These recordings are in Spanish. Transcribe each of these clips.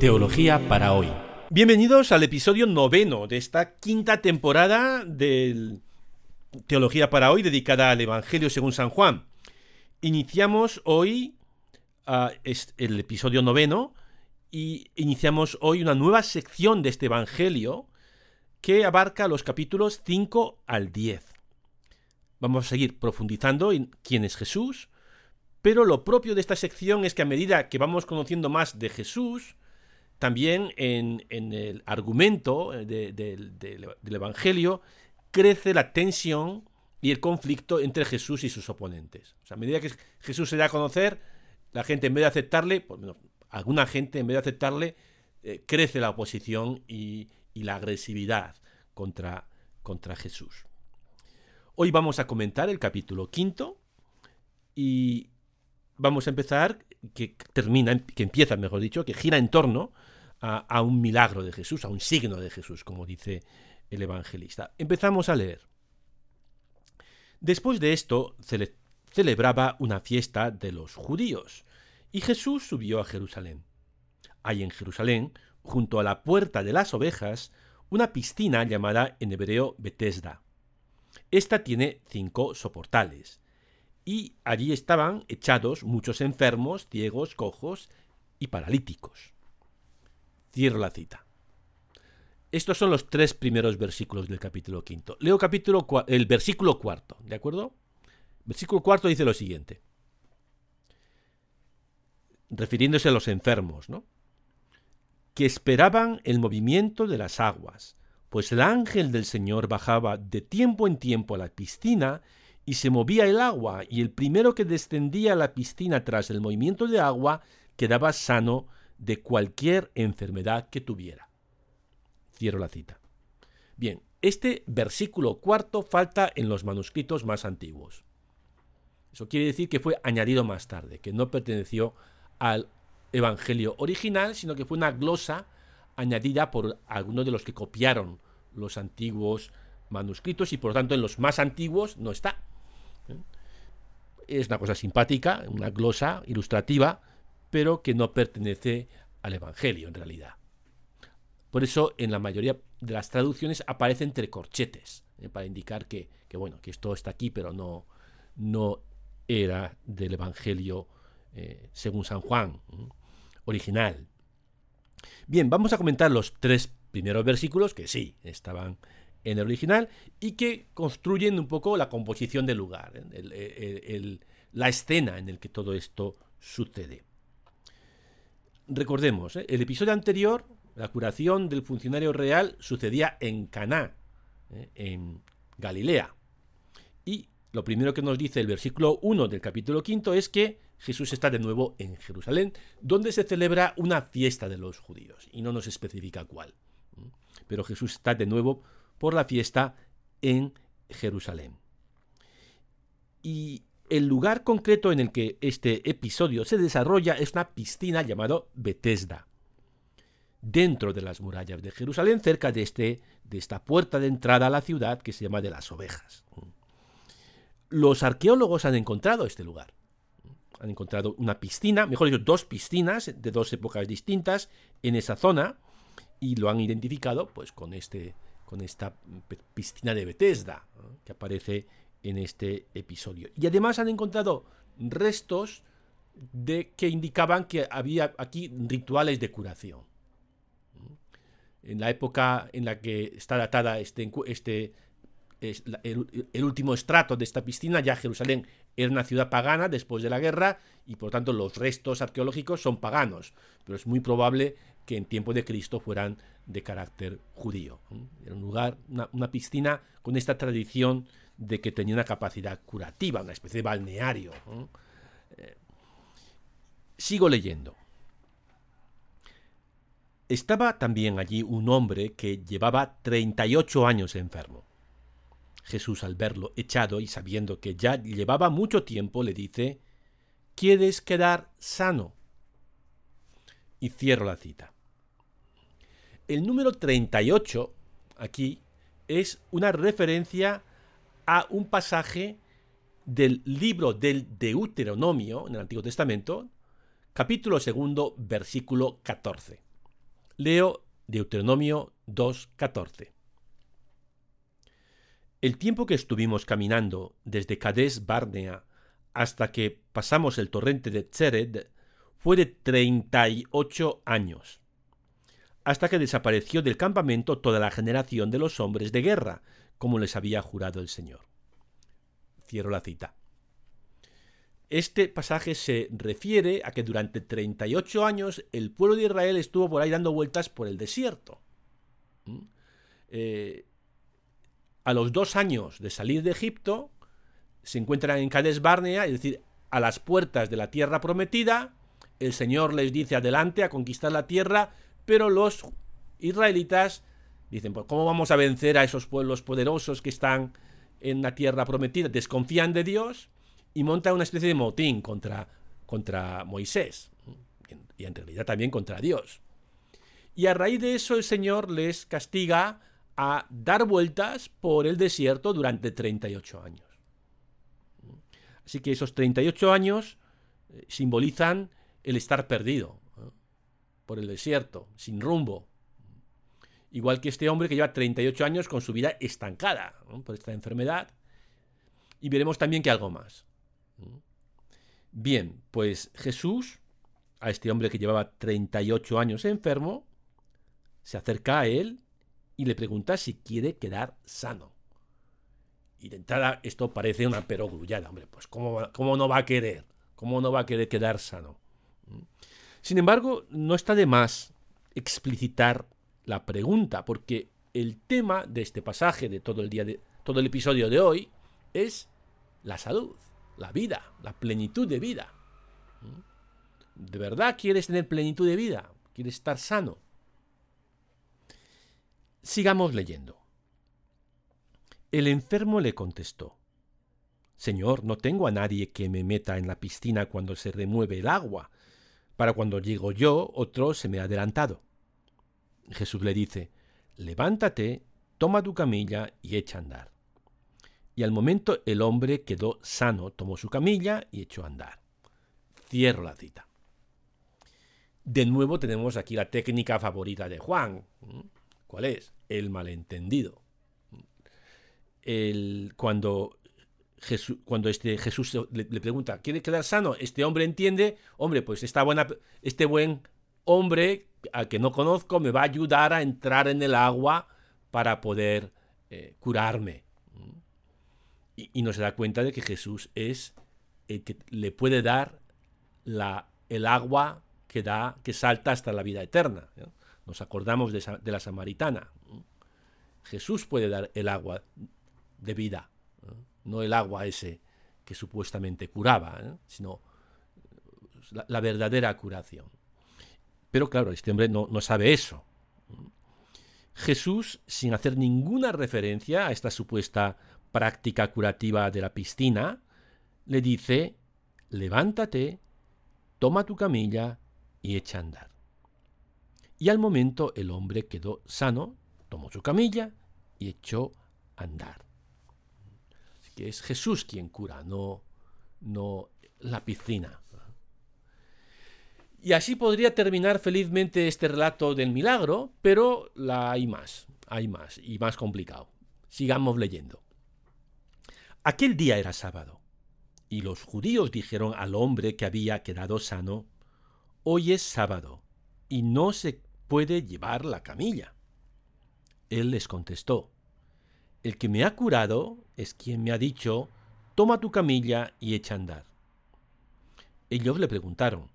Teología para hoy. Bienvenidos al episodio noveno de esta quinta temporada de Teología para hoy dedicada al Evangelio según San Juan. Iniciamos hoy uh, el episodio noveno y iniciamos hoy una nueva sección de este Evangelio que abarca los capítulos 5 al 10. Vamos a seguir profundizando en quién es Jesús, pero lo propio de esta sección es que a medida que vamos conociendo más de Jesús, también en, el argumento del Evangelio crece la tensión y el conflicto entre Jesús y sus oponentes. O sea, a medida que Jesús se da a conocer, la gente en vez de aceptarle, por menos alguna gente en vez de aceptarle, eh, crece la oposición y, la agresividad contra, contra Jesús. Hoy vamos a comentar el capítulo quinto y vamos a empezar, que termina, que empieza, mejor dicho, que gira en torno a, un milagro de Jesús, a un signo de Jesús, como dice el evangelista. Empezamos a leer. Después de esto, celebraba una fiesta de los judíos, y Jesús subió a Jerusalén. Hay en Jerusalén, junto a la puerta de las ovejas, una piscina llamada en hebreo Betesda. Esta tiene cinco soportales, y allí estaban echados muchos enfermos, ciegos, cojos y paralíticos. Cierro la cita. Estos son los tres primeros versículos del capítulo quinto. Leo el versículo cuarto, ¿de acuerdo? Versículo cuarto dice lo siguiente. Refiriéndose a los enfermos, ¿no? Que esperaban el movimiento de las aguas, pues el ángel del Señor bajaba de tiempo en tiempo a la piscina y se movía el agua, y el primero que descendía a la piscina tras el movimiento de agua quedaba sano de cualquier enfermedad que tuviera. Cierro la cita. Bien, este versículo cuarto falta en los manuscritos más antiguos. Eso quiere decir que fue añadido más tarde, que no perteneció al Evangelio original, sino que fue una glosa añadida por algunos de los que copiaron los antiguos manuscritos y por lo tanto en los más antiguos no está. Es una cosa simpática, una glosa ilustrativa, pero que no pertenece al Evangelio en realidad. Por eso en la mayoría de las traducciones aparece entre corchetes, ¿eh? para indicar que, bueno, que esto está aquí, pero no, no era del Evangelio eh, según San Juan, original. Bien, vamos a comentar los tres primeros versículos que sí estaban en el original y que construyen un poco la composición del lugar, ¿eh? la escena en el que todo esto sucede. Recordemos, ¿eh? el episodio anterior, la curación del funcionario real sucedía en Caná, ¿eh? en Galilea. Y lo primero que nos dice el versículo 1 del capítulo 5 es que Jesús está de nuevo en Jerusalén, donde se celebra una fiesta de los judíos, y no nos especifica cuál. Pero Jesús está de nuevo por la fiesta en Jerusalén. Y el lugar concreto en el que este episodio se desarrolla es una piscina llamada Bethesda, dentro de las murallas de Jerusalén, cerca de, este, de esta puerta de entrada a la ciudad que se llama de las ovejas. Los arqueólogos han encontrado este lugar. Han encontrado una piscina, mejor dicho, dos piscinas de dos épocas distintas en esa zona y lo han identificado pues con, este, con esta piscina de Bethesda que aparece en este episodio. Y además han encontrado restos de que indicaban que había aquí rituales de curación. En la época en la que está datada este, este el, último estrato de esta piscina, ya Jerusalén era una ciudad pagana después de la guerra y por tanto los restos arqueológicos son paganos, pero es muy probable que en tiempo de Cristo fueran de carácter judío. Era un lugar, una piscina con esta tradición de que tenía una capacidad curativa, una especie de balneario. Eh, sigo leyendo. Estaba también allí un hombre que llevaba 38 años enfermo. Jesús al verlo echado y sabiendo que ya llevaba mucho tiempo, le dice, ¿quieres quedar sano? Y cierro la cita. El número 38 aquí es una referencia a un pasaje del libro del Deuteronomio en el Antiguo Testamento, capítulo segundo, versículo 14. Leo Deuteronomio 2.14. El tiempo que estuvimos caminando desde Cades Barnea hasta que pasamos el torrente de Tzered fue de 38 años, hasta que desapareció del campamento toda la generación de los hombres de guerra, como les había jurado el Señor. Cierro la cita. Este pasaje se refiere a que durante 38 años el pueblo de Israel estuvo por ahí dando vueltas por el desierto. ¿Mm? Eh, a los dos años de salir de Egipto, se encuentran en Cades Barnea, es decir, a las puertas de la tierra prometida. El Señor les dice adelante a conquistar la tierra, pero los israelitas dicen, pues, ¿cómo vamos a vencer a esos pueblos poderosos que están en la tierra prometida? Desconfían de Dios y monta una especie de motín contra, contra Moisés y en realidad también contra Dios. Y a raíz de eso el Señor les castiga a dar vueltas por el desierto durante 38 años. Así que esos 38 años eh, simbolizan el estar perdido por el desierto, sin rumbo. Igual que este hombre que lleva 38 años con su vida estancada por esta enfermedad. Y veremos también que algo más. Bien, pues Jesús, a este hombre que llevaba 38 años enfermo, se acerca a él y le pregunta si quiere quedar sano. Y de entrada esto parece una perogrullada, hombre, pues ¿cómo, ¿cómo, no va a querer? ¿Cómo no va a querer quedar sano? Sin embargo, no está de más explicitar la pregunta, porque el tema de este pasaje, de todo el día de todo el episodio de hoy, es la salud la vida, la plenitud de vida. ¿De verdad quieres tener plenitud de vida? ¿Quieres estar sano? Sigamos leyendo. El enfermo le contestó, Señor, no tengo a nadie que me meta en la piscina cuando se remueve el agua. Para cuando llego yo, otro se me ha adelantado. Jesús le dice, Levántate, toma tu camilla y echa a andar y al momento el hombre quedó sano, tomó su camilla y echó a andar. Cierro la cita. De nuevo tenemos aquí la técnica favorita de Juan. ¿Cuál es? El malentendido. El, cuando este Jesús le, pregunta, ¿quiere quedar sano? Este hombre entiende, hombre, pues esta buena, este buen hombre al que no conozco me va a ayudar a entrar en el agua para poder eh, curarme y, no se da cuenta de que Jesús es el que le puede dar la, el agua que da, que salta hasta la vida eterna. Nos acordamos de, la samaritana. Jesús puede dar el agua de vida, no el agua ese que supuestamente curaba, sino la, verdadera curación. Pero claro, este hombre no, sabe eso. Jesús, sin hacer ninguna referencia a esta supuesta práctica curativa de la piscina, le dice, levántate, toma tu camilla y echa a andar. Y al momento el hombre quedó sano, tomó su camilla y echó a andar. Así que es Jesús quien cura, no, no la piscina. Y así podría terminar felizmente este relato del milagro, pero la hay más, hay más y más complicado. Sigamos leyendo. Aquel día era sábado, y los judíos dijeron al hombre que había quedado sano, Hoy es sábado, y no se puede llevar la camilla. Él les contestó, El que me ha curado es quien me ha dicho, Toma tu camilla y echa a andar. Ellos le preguntaron,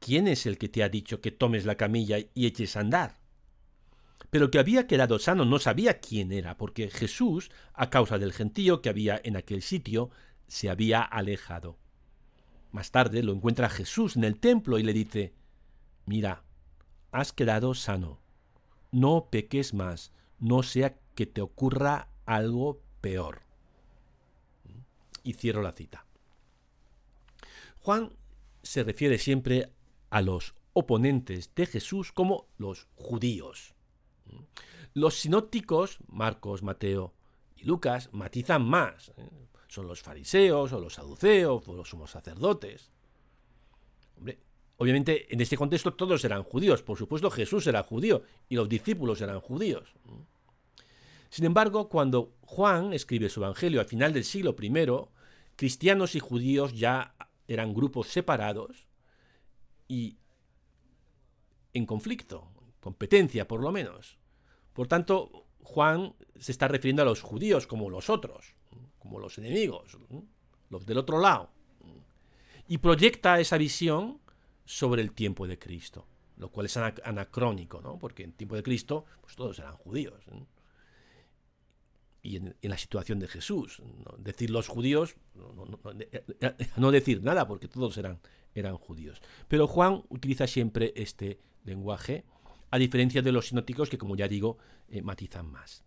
¿quién es el que te ha dicho que tomes la camilla y eches a andar? Pero que había quedado sano no sabía quién era, porque Jesús, a causa del gentío que había en aquel sitio, se había alejado. Más tarde lo encuentra Jesús en el templo y le dice, Mira, has quedado sano, no peques más, no sea que te ocurra algo peor. Y cierro la cita. Juan se refiere siempre a los oponentes de Jesús como los judíos. Los sinópticos, Marcos, Mateo y Lucas, matizan más. ¿eh? Son los fariseos o los saduceos o los sumos sacerdotes. Obviamente en este contexto todos eran judíos, por supuesto Jesús era judío y los discípulos eran judíos. Sin embargo, cuando Juan escribe su Evangelio al final del siglo I, cristianos y judíos ya eran grupos separados y en conflicto, competencia por lo menos. Por tanto, Juan se está refiriendo a los judíos como los otros, como los enemigos, los del otro lado. Y proyecta esa visión sobre el tiempo de Cristo, lo cual es anacrónico, ¿no? porque en tiempo de Cristo pues todos eran judíos. Y en, la situación de Jesús, decir los judíos, no, decir nada, porque todos eran, eran judíos. Pero Juan utiliza siempre este lenguaje, a diferencia de los sinóticos que, como ya digo, eh, matizan más.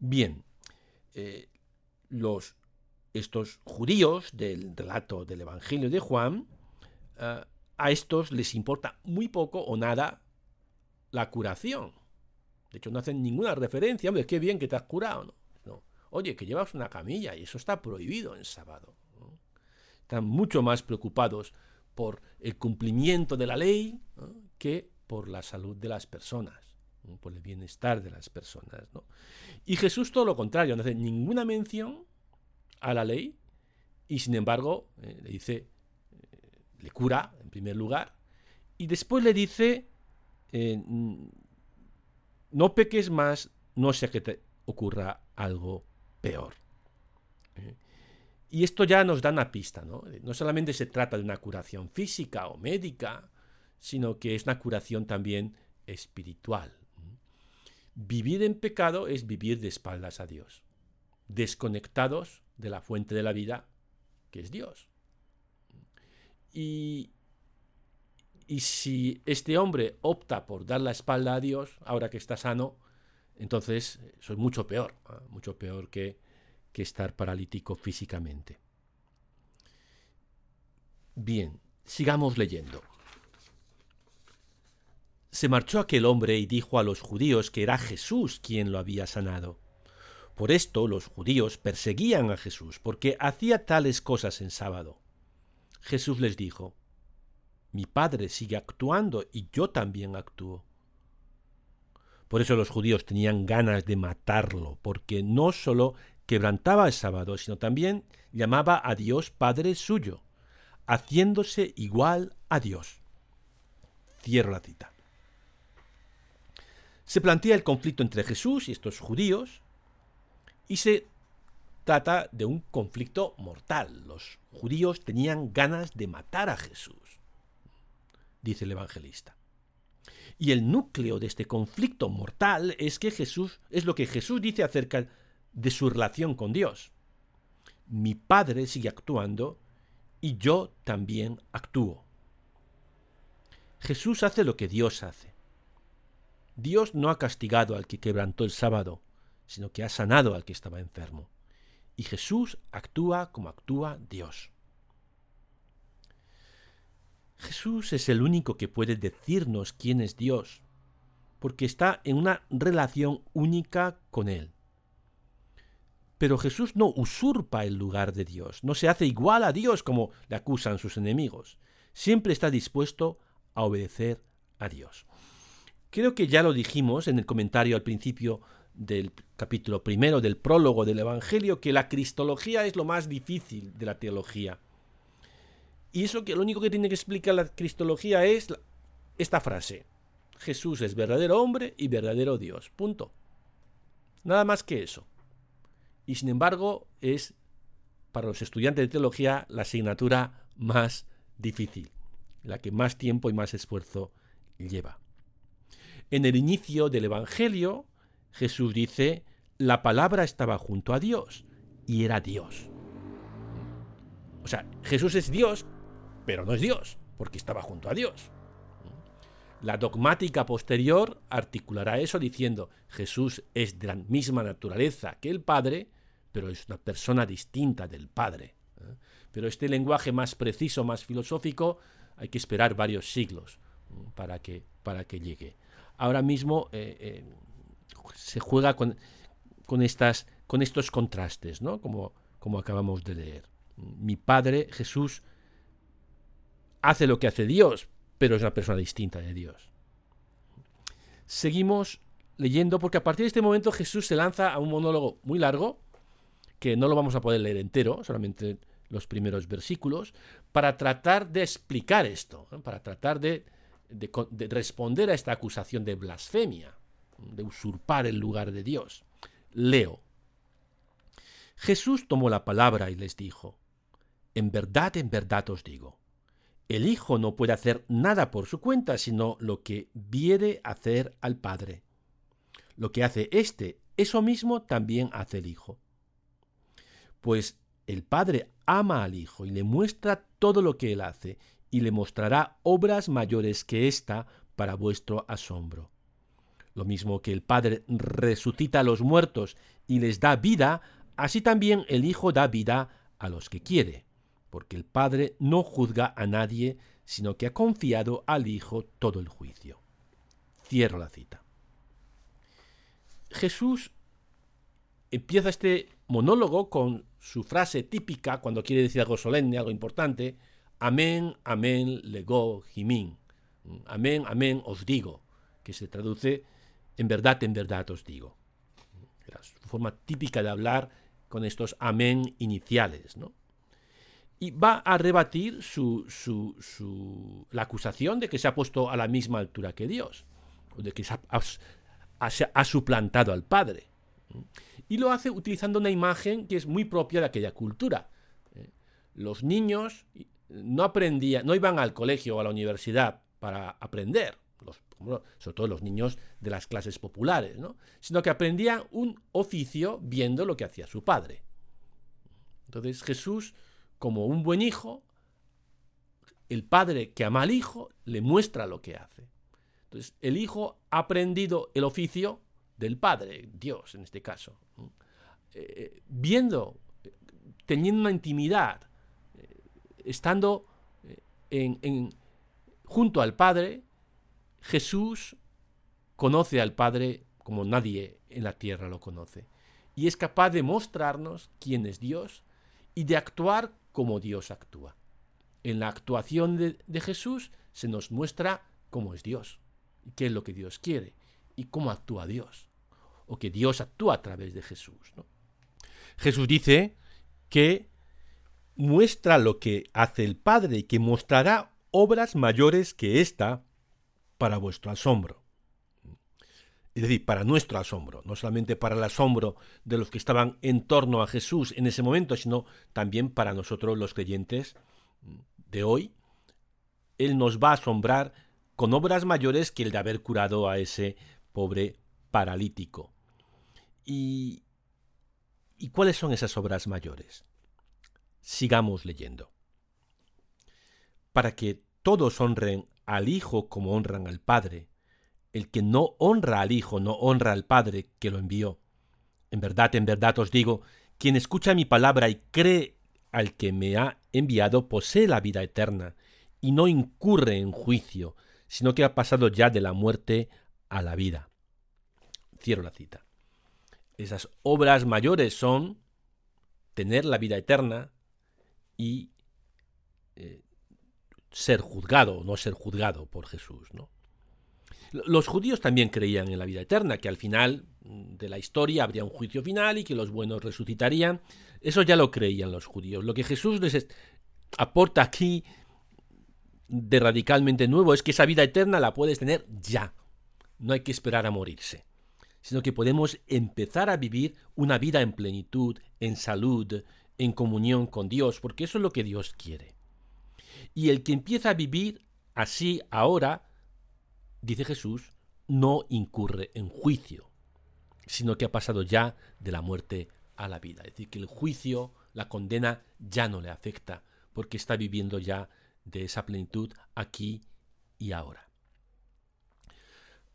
Bien, eh, los, estos judíos del relato del Evangelio de Juan, eh, a estos les importa muy poco o nada la curación. De hecho, no hacen ninguna referencia, hombre, qué bien que te has curado. ¿no? Oye, que llevas una camilla y eso está prohibido en sábado. Están mucho más preocupados por el cumplimiento de la ley que por la salud de las personas, por el bienestar de las personas. Y Jesús todo lo contrario, no hace ninguna mención a la ley y sin embargo eh, le dice, eh, le cura en primer lugar y después le dice, eh, no peques más, no sea que te ocurra algo peor. Y esto ya nos da una pista, ¿no? No solamente se trata de una curación física o médica, sino que es una curación también espiritual. Vivir en pecado es vivir de espaldas a Dios, desconectados de la fuente de la vida, que es Dios. Y, y si este hombre opta por dar la espalda a Dios, ahora que está sano, entonces eso es mucho peor, mucho peor que, que estar paralítico físicamente. Bien, sigamos leyendo. Se marchó aquel hombre y dijo a los judíos que era Jesús quien lo había sanado. Por esto los judíos perseguían a Jesús, porque hacía tales cosas en sábado. Jesús les dijo, Mi Padre sigue actuando y yo también actúo. Por eso los judíos tenían ganas de matarlo, porque no sólo quebrantaba el sábado, sino también llamaba a Dios Padre suyo, haciéndose igual a Dios. Cierro la cita se plantea el conflicto entre Jesús y estos judíos y se trata de un conflicto mortal. Los judíos tenían ganas de matar a Jesús, dice el evangelista. Y el núcleo de este conflicto mortal es que Jesús es lo que Jesús dice acerca de su relación con Dios. Mi Padre sigue actuando y yo también actúo. Jesús hace lo que Dios hace. Dios no ha castigado al que quebrantó el sábado, sino que ha sanado al que estaba enfermo. Y Jesús actúa como actúa Dios. Jesús es el único que puede decirnos quién es Dios, porque está en una relación única con Él. Pero Jesús no usurpa el lugar de Dios, no se hace igual a Dios como le acusan sus enemigos. Siempre está dispuesto a obedecer a Dios. Creo que ya lo dijimos en el comentario al principio del capítulo primero del prólogo del Evangelio, que la cristología es lo más difícil de la teología. Y eso que lo único que tiene que explicar la cristología es esta frase. Jesús es verdadero hombre y verdadero Dios. Punto. Nada más que eso. Y sin embargo es para los estudiantes de teología la asignatura más difícil, la que más tiempo y más esfuerzo lleva. En el inicio del Evangelio, Jesús dice, la palabra estaba junto a Dios y era Dios. O sea, Jesús es Dios, pero no es Dios, porque estaba junto a Dios. La dogmática posterior articulará eso diciendo, Jesús es de la misma naturaleza que el Padre, pero es una persona distinta del Padre. Pero este lenguaje más preciso, más filosófico, hay que esperar varios siglos para que, para que llegue ahora mismo eh, eh, se juega con, estas, con estos contrastes, ¿no? Como, como acabamos de leer. Mi Padre Jesús hace lo que hace Dios, pero es una persona distinta de Dios. Seguimos leyendo porque a partir de este momento Jesús se lanza a un monólogo muy largo, que no lo vamos a poder leer entero, solamente los primeros versículos, para tratar de explicar esto, para tratar de, de responder a esta acusación de blasfemia, de usurpar el lugar de Dios. Leo. Jesús tomó la palabra y les dijo, En verdad, en verdad os digo, el Hijo no puede hacer nada por su cuenta, sino lo que viere hacer al Padre. Lo que hace éste, eso mismo también hace el Hijo. Pues el Padre ama al Hijo y le muestra todo lo que él hace, y le mostrará obras mayores que ésta para vuestro asombro. Lo mismo que el Padre resucita a los muertos y les da vida, así también el Hijo da vida a los que quiere porque el Padre no juzga a nadie, sino que ha confiado al Hijo todo el juicio. Cierro la cita. Jesús empieza este monólogo con su frase típica cuando quiere decir algo solemne, algo importante, Amén, amén, lego, jimín. Amén, amén, os digo, que se traduce en verdad, en verdad os digo. La forma típica de hablar con estos amén iniciales, ¿no? Y va a rebatir su, su, la acusación de que se ha puesto a la misma altura que Dios, o de que se ha, suplantado al Padre. Y lo hace utilizando una imagen que es muy propia de aquella cultura. ¿eh? Los niños no no iban al colegio o a la universidad para aprender, sobre todo los niños de las clases populares, sino que aprendían un oficio viendo lo que hacía su padre. Entonces Jesús como un buen hijo, el padre que ama al hijo le muestra lo que hace. Entonces, el hijo ha aprendido el oficio del padre, Dios en este caso, eh, viendo, teniendo una intimidad, eh, estando eh, en, junto al Padre, Jesús conoce al Padre como nadie en la tierra lo conoce. Y es capaz de mostrarnos quién es Dios y de actuar como Dios actúa. En la actuación de, Jesús se nos muestra cómo es Dios, qué es lo que Dios quiere, y cómo actúa Dios, o que Dios actúa a través de Jesús. Jesús dice que muestra lo que hace el Padre y que mostrará obras mayores que ésta para vuestro asombro es decir, para nuestro asombro, no solamente para el asombro de los que estaban en torno a Jesús en ese momento, sino también para nosotros los creyentes de hoy. Él nos va a asombrar con obras mayores que el de haber curado a ese pobre paralítico. ¿Y, ¿y cuáles son esas obras mayores? Sigamos leyendo. Para que todos honren al Hijo como honran al Padre, el que no honra al Hijo no honra al Padre que lo envió. En verdad, en verdad os digo, quien escucha mi palabra y cree al que me ha enviado posee la vida eterna, y no incurre en juicio, sino que ha pasado ya de la muerte a la vida. Cierro la cita. Esas obras mayores son tener la vida eterna y eh, ser juzgado o no ser juzgado por Jesús, ¿no? Los judíos también creían en la vida eterna, que al final de la historia habría un juicio final y que los buenos resucitarían. Eso ya lo creían los judíos. Lo que Jesús les aporta aquí de radicalmente nuevo es que esa vida eterna la puedes tener ya. No hay que esperar a morirse, sino que podemos empezar a vivir una vida en plenitud, en salud, en comunión con Dios, porque eso es lo que Dios quiere. Y el que empieza a vivir así ahora, dice Jesús, no incurre en juicio, sino que ha pasado ya de la muerte a la vida. Es decir, que el juicio, la condena, ya no le afecta, porque está viviendo ya de esa plenitud aquí y ahora.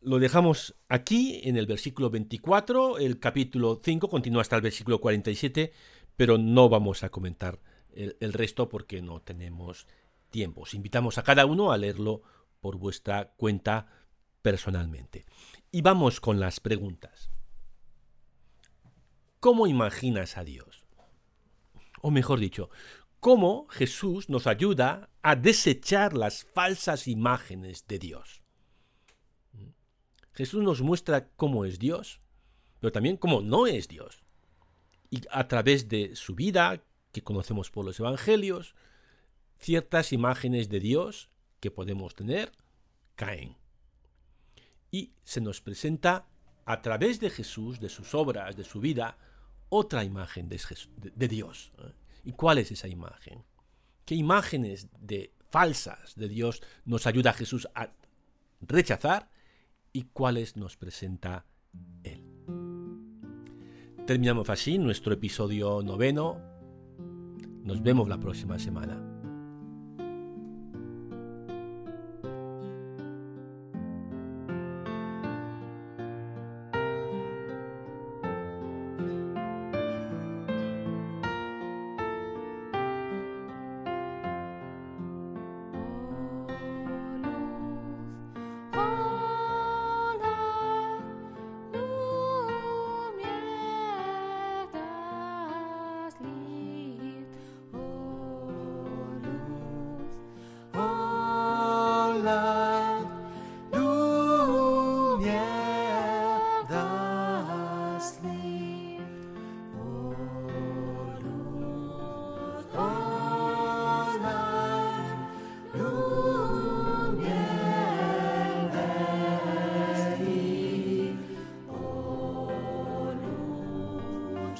Lo dejamos aquí en el versículo 24, el capítulo 5 continúa hasta el versículo 47, pero no vamos a comentar el, resto porque no tenemos tiempo. Os invitamos a cada uno a leerlo por vuestra cuenta personalmente. Y vamos con las preguntas. ¿Cómo imaginas a Dios? O mejor dicho, cómo Jesús nos ayuda a desechar las falsas imágenes de Dios. Jesús nos muestra cómo es Dios, pero también cómo no es Dios. Y a través de su vida, que conocemos por los evangelios, ciertas imágenes de Dios que podemos tener caen. Y se nos presenta a través de Jesús, de sus obras, de su vida, otra imagen de, Dios. ¿eh? ¿Y cuál es esa imagen? ¿Qué imágenes de falsas de Dios nos ayuda Jesús a rechazar y cuáles nos presenta Él? Terminamos así nuestro episodio noveno. Nos vemos la próxima semana.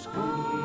school.